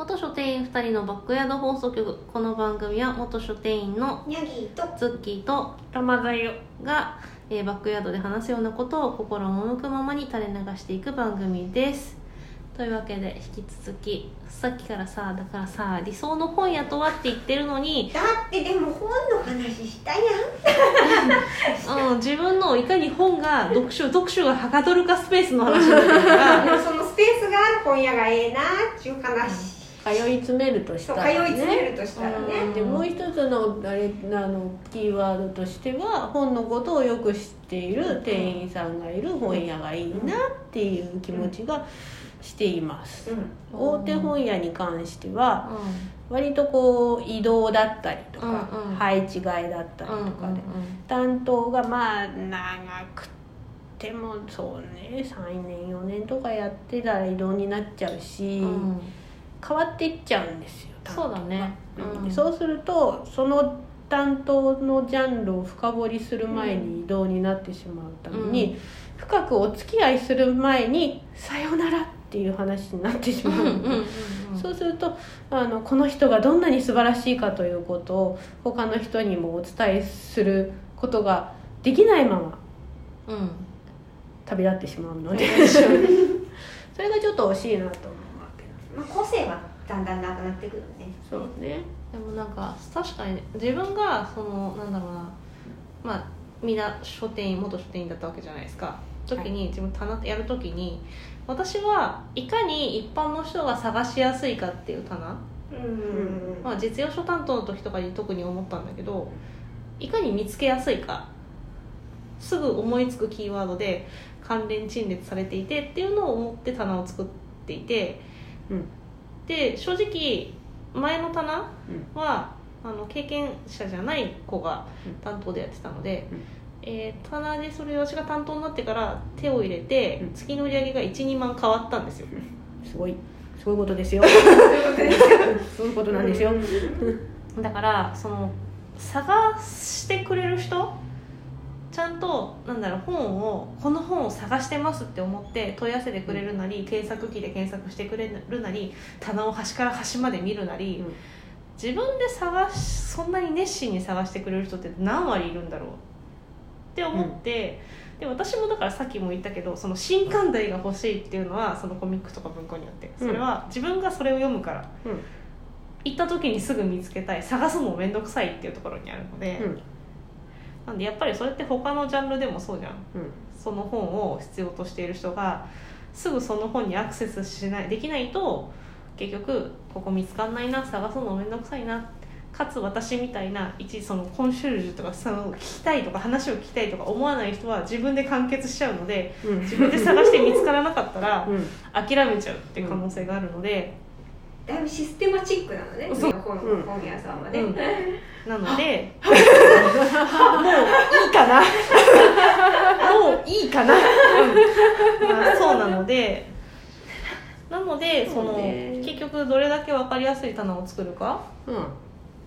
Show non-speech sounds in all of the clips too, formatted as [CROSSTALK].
元書店員2人のバックヤード放送局。この番組は元書店員のニャギーとズッキーと玉だよ。が、えーバックヤードで話すようなことを心を赴くままに垂れ流していく番組です。というわけで引き続きさっきからさだからさ理想の本屋とはって言ってるのに、だってでも本の話したやん。[LAUGHS] うん、自分のいかに本が読書読書がはかどるかスペースの話になってるから。[LAUGHS] でもそのスペースがある本屋がええなっていう話、通い詰めるとしたら、ね、通い詰めるとしたらね、うん。でもう一つのあれあのキーワードとしては本のことをよく知っている店員さんがいる本屋がいいなっていう気持ちがしています、うん。大手本屋に関しては割とこう移動だったりとか、うんうん。配置換えだったりうんとかで、担当がまあ長くてもそうね3年4年とかやってたら移動になっちゃうし、うんうん変わっていっちゃうんですよそうだね。うんうん。そうするとその担当のジャンルを深掘りする前に移動になってしまうために、うん。深くお付き合いする前に「さよなら」っていう話になってしまう、そうするとあのこの人がどんなに素晴らしいかということを他の人にもお伝えすることができないままうん。旅立ってしまうので。[LAUGHS] それがちょっと惜しいなと思うまあ、個性はだんだんなくなってくるね。そうね。でもなんか確かに自分がそのなんだろうな。まあみんな書店員元書店員だったわけじゃないですか。時に自分棚やる時に私はいかに一般の人が探しやすいかっていう棚、うん。まあ、実用書担当の時とかに特に思ったんだけどいかに見つけやすいか。すぐ思いつくキーワードで関連陳列されていてっていうのを思って棚を作っていてうんで正直前の棚うん。はあの経験者じゃない子がうん。担当でやってたので、うん。えー棚でそれ私が担当になってから手を入れて、うん。月の売り上げが12万変わったんですよ。[LAUGHS] すごい。そういうことですよ。[LAUGHS] そういうことなんですよ、[LAUGHS] だからその探してくれる人ちゃんとなんだろう本をこの本を探してますって思って問い合わせてくれるなり検索機で検索してくれるなり棚を端から端まで見るなり、うん。自分で探しそんなに熱心に探してくれる人って何割いるんだろうって思って、で私もだからさっきも言ったけどその新刊題が欲しいっていうのはそのコミックとか文庫によってそれは自分がそれを読むから、うん。行った時にすぐ見つけたい。探すの面倒くさいっていうところにあるので、うんなんでやっぱりそれって他のジャンルでもそうじゃん。うん。その本を必要としている人がすぐその本にアクセスしないできないと結局ここ見つかんないな探すの面倒くさいな。かつ私みたいな一そのコンシェルジュとかその聞きたいとか話を聞きたいとか思わない人は自分で完結しちゃうのでうん。自分で探して見つからなかったらうん。諦めちゃうっていう可能性があるので、だいぶシステマチックなのね。そう本うん。本屋さんはね、うん。なのでもういいかな。もういいかな、うん。まあ、そうなので。なのでその結局どれだけ分かりやすい棚を作るかうん。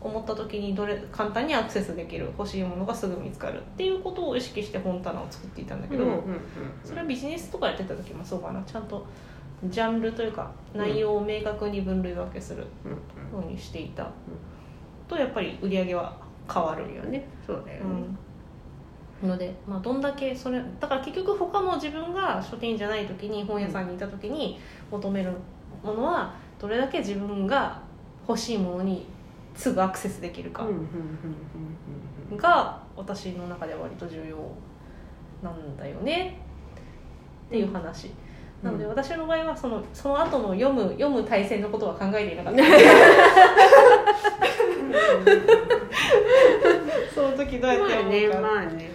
思った時にどれ簡単にアクセスできる欲しいものがすぐ見つかるっていうことを意識して本棚を作っていたんだけど、それはビジネスとかやってた時もそうかな。ちゃんとジャンルというか内容を明確に分類分けするうん。ようにしていた、とやっぱり売り上げは変わるよね。そうだよね。うん、ので、まあ、どんだけそれだから結局他の自分が書店員じゃない時に本屋さんにいた時に求めるものはどれだけ自分が欲しいものにすぐアクセスできるかうんうんうんうん。が私の中では割と重要なんだよね。っていう話。なのでうん。私の場合はそのその後の読む読む体制のことは考えていなかった。[LAUGHS] [LAUGHS] その時どうやってまあね読むか、まあね。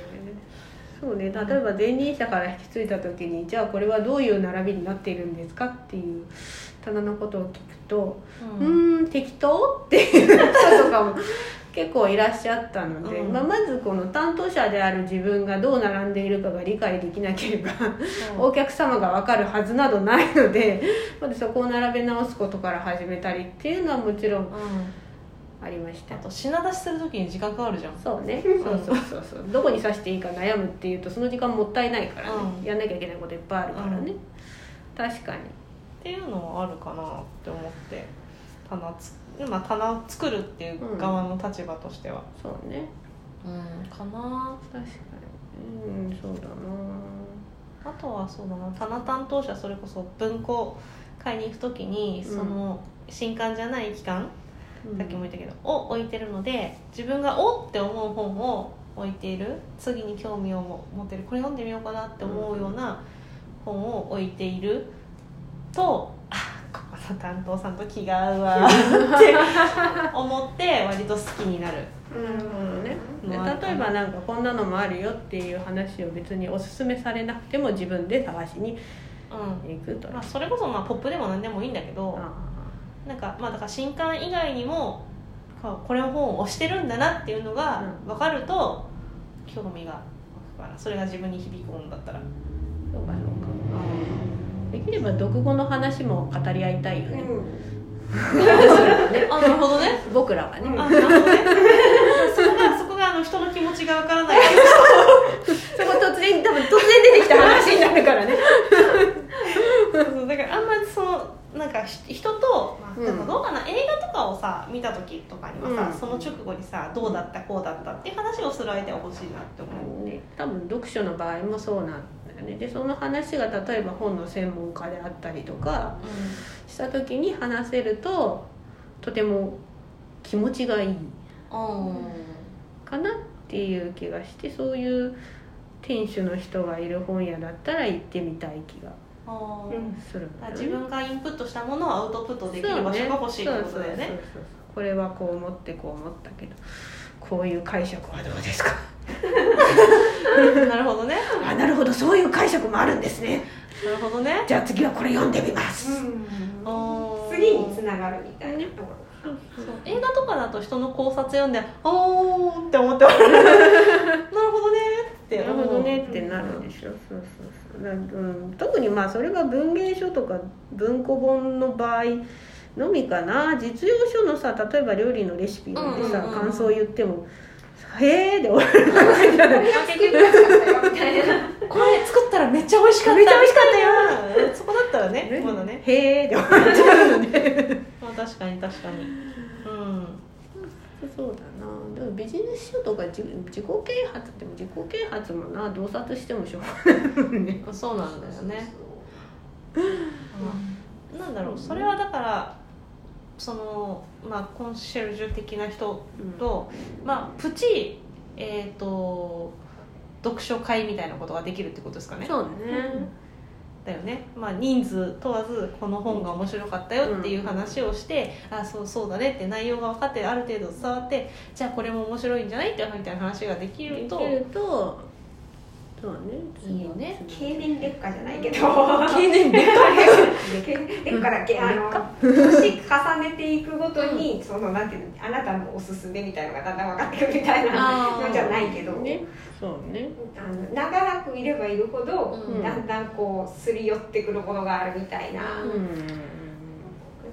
そうね。例えば前任者から引き継いだ時にじゃあこれはどういう並びになっているんですかっていう棚のことを聞くとううんーん適当っていう人とかも結構いらっしゃったので、うん。まあ、まずこの担当者である自分がどう並んでいるかが理解できなければお客様が分かるはずなどないので [LAUGHS] まずそこを並べ直すことから始めたりっていうのはもちろんうん。ありました。あと品出しする時に時間かかるじゃん。そうね。そうそう。そうそうどこに刺していいか悩むっていうとその時間もったいないからね、うん。やんなきゃいけないこといっぱいあるからね、うん。確かに。っていうのはあるかなって思って棚つ、まあ、棚を作るっていう側の立場としては。そうね。うんかな。確かに。うんそうだな。あとはそうだな棚担当者それこそ文庫買いに行く時にうん。その新刊じゃない期間、うん。さっきも言ったけどを置いてるので自分がおって思う本を置いている次に興味を持ってるこれ読んでみようかなって思うような本を置いているとあここの担当さんと気が合うわって思って割と好きになる。なるほどね。例えばなんかこんなのもあるよっていう話を別におすすめされなくても自分で探しにうん。行くとまあ、それこそまあポップでも何でもいいんだけどあなんかまあだから新刊以外にもこれの本を推してるんだなっていうのがうん分かると興味が湧くからそれが自分に響くものだったらできれば読後の話も語り合いたいよね、あなるほどね。僕らはね、うん [LAUGHS] あなるほどね。そこがそこがあの人の気持ちがわからない。[LAUGHS] そこ突然多分突然出てきた話になるからね。そうだからあんまりそのなんかひ人と、まあ、うん。でもどうかな、映画とかをさ見た時とかにはさ、うん。その直後にさどうだったこうだったっていう話をする相手は欲しいなって思うね、多分読書の場合もそうなんね。でその話が例えば本の専門家であったりとかした時に話せるととても気持ちがいいうんかなっていう気がしてそういう店主の人がいる本屋だったら行ってみたい気がする自分がインプットしたものをアウトプットできる場所が欲しいってことだよね。これはこう思ってこう思ったけどこういう解釈はどうですか？[LAUGHS] [LAUGHS] なるほどね。あなるほど。そういう解釈もあるんですね。なるほどね。じゃあ次はこれ読んでみます、次につながるみたいなとこそう。映画とかだと人の考察読んで「おー」って思って笑う。[LAUGHS] なるほどね。ってなるほどね。ってなるでしょ、そうそうそう。だうん、特にまあそれが文芸書とか文庫本の場合のみかな。実用書のさ例えば料理のレシピ読んでさ、うんうんうんうん。感想言っても「へえ」で終わるこれ作ったらめっちゃ美味しかった。めっちゃ美味しかったよ。そこだったらねまだね。へえ」で終わっちゃうのでまあ確かに確かに。うん。そうだ。なでもビジネス書とか自自己啓発っても自己啓発もな洞察してもしょうがないね。そうなんだよね。うん。なんだろう。それはだからそのまあコンシェルジュ的な人と、まあプチえっ、と読書会みたいなことができるってことですかね。そうね、だよね、まあ、人数問わずこの本が面白かったよっていう話をして、あそうそうだねって内容が分かってある程度伝わってじゃあこれも面白いんじゃないってみたいな話ができるとできるとそうね。いいよね。経年劣化じゃないけど。経年劣 [LAUGHS] 劣化。だっけあの年重ねていくごとに、そのなんていうの？あなたのおすすめみたいのがだんだん分かってくるみたいな。のじゃないけど、ね。そうね。あの長らくいればいるほど、うん。だんだんこうすり寄ってくるものがあるみたいな、ううん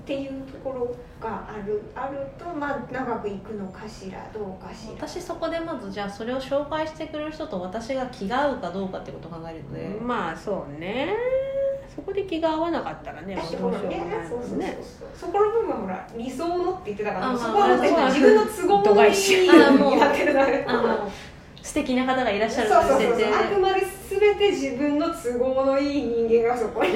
っていうところがあるあるとまあ長くいくのかしらどうかしら。私そこでまずじゃあそれを紹介してくれる人と私が気が合うかどうかってことを考えるので、まあそうね。そこで気が合わなかったらねね。ね。そこの部分はほら理想のって言ってたからそこは自分の都合のいい度外視。[LAUGHS] あもうにな。ってるのよあの素敵な方がいらっしゃるそうそうそう設定そう。あくまで全て自分の都合のいい人間がそこに。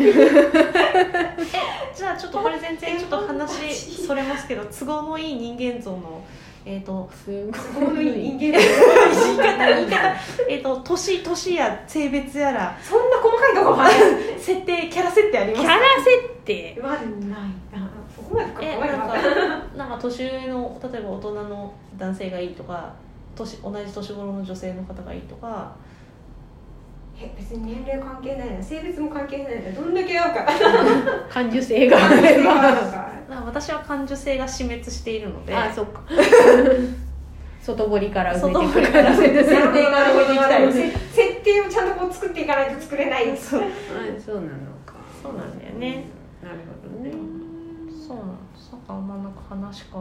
じゃあちょっとこれ全然ちょっと話それますけど都合のいい人間像のえっ、と都合のいい人間が言 [LAUGHS] い方言い方えっと年年や性別やらそんな細かいとこまで。設定キャラ設定ありますキャラ設定。はないなそこまでえなんかなんか年上の例えば大人の男性がいいとか年同じ年頃の女性の方がいいとかえ別に年齢関係ないな性別も関係ないなどんだけ合うか。[LAUGHS] 感受性が。[LAUGHS] あ私は感受性が死滅しているので。あそっか。[LAUGHS] 外堀から埋外めていく。堀から。設定から置いていきたい。せ設定をちゃんとこう作っていかないと作れない。そう。あそうなのか。そうなんだよね。なるほどね。そうなんですなん。かまあなん。か話か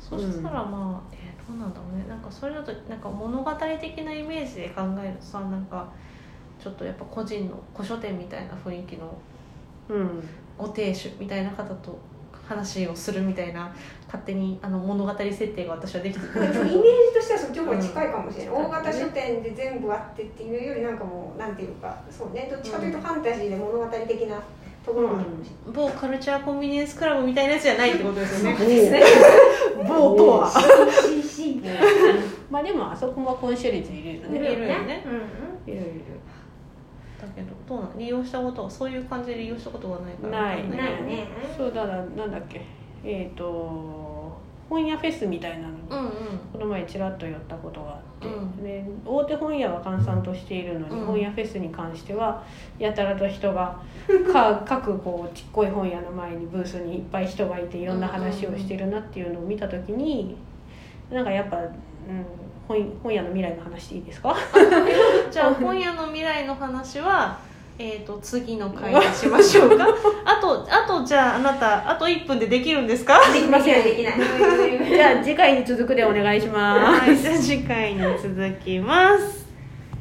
そしたらまあ、えーどうなん。だろうねなんかそれだとなん。か物語的なイメージで考えるとさなんかちょっとやっぱ個人の古書店みたいな雰囲気のうん。ご亭主みたいな方と話をするみたいな勝手にあの物語設定が私はできてくる。でもイメージとしてはそっちの方が近いかもしれない、うん大型書店で全部あってっていうよりなんかもうなんていうかそうね。どっちかというとファンタジーで物語的なところもあるかもしれない、某カルチャーコンビニエンスクラブみたいなやつじゃないってことですよね。ですね。[LAUGHS] 某とは。[LAUGHS] [LAUGHS] まあでもあそこもコンシェルジュいるよね。いるよね。うん。いるいるだけどどうなん利用したことはそういう感じで利用したことがないからない。ないね。そうだからなんだっけ。えっ、と本屋フェスみたいなの。にうんうん。この前ちらっと寄ったことがあって、うん。で大手本屋は閑散としているのに、うん。本屋フェスに関してはやたらと人が [LAUGHS] か各こうちっこい本屋の前にブースにいっぱい人がいていろんな話をしてるなっていうのを見た時になんかやっぱ、うん、本本屋の未来の話でいいですか？じゃあ本屋の未来の話はえー、と次の回にしましょうか。[LAUGHS] あとあとじゃああなたあと1分でできるんですか？できませんできない。じゃあ次回に続くでお願いします。はいじゃあ次回に続きます